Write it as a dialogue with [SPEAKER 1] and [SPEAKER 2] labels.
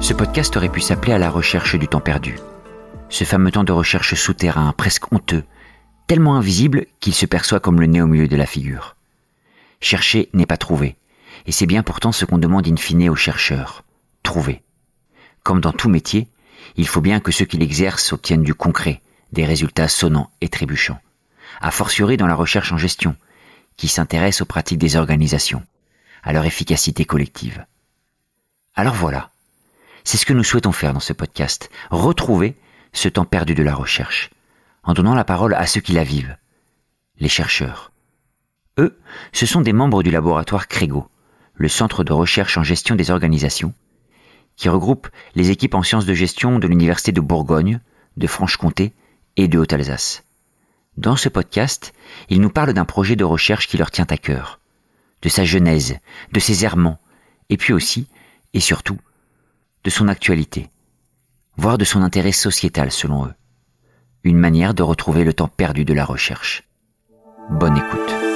[SPEAKER 1] Ce podcast aurait pu s'appeler à la recherche du temps perdu. Ce fameux temps de recherche souterrain, presque honteux, tellement invisible qu'il se perçoit comme le nez au milieu de la figure. Chercher n'est pas trouver, et c'est bien pourtant ce qu'on demande in fine aux chercheurs, trouver. Comme dans tout métier, il faut bien que ceux qui l'exercent obtiennent du concret, des résultats sonnants et trébuchants. A fortiori dans la recherche en gestion, qui s'intéresse aux pratiques des organisations, à leur efficacité collective. Alors voilà, c'est ce que nous souhaitons faire dans ce podcast, retrouver ce temps perdu de la recherche, en donnant la parole à ceux qui la vivent, les chercheurs. Eux, ce sont des membres du laboratoire Crégo, le centre de recherche en gestion des organisations, qui regroupe les équipes en sciences de gestion de l'Université de Bourgogne, de Franche-Comté et de Haute-Alsace. Dans ce podcast, ils nous parlent d'un projet de recherche qui leur tient à cœur, de sa genèse, de ses errements, et puis aussi, et surtout, de son actualité, voire de son intérêt sociétal selon eux. Une manière de retrouver le temps perdu de la recherche. Bonne écoute.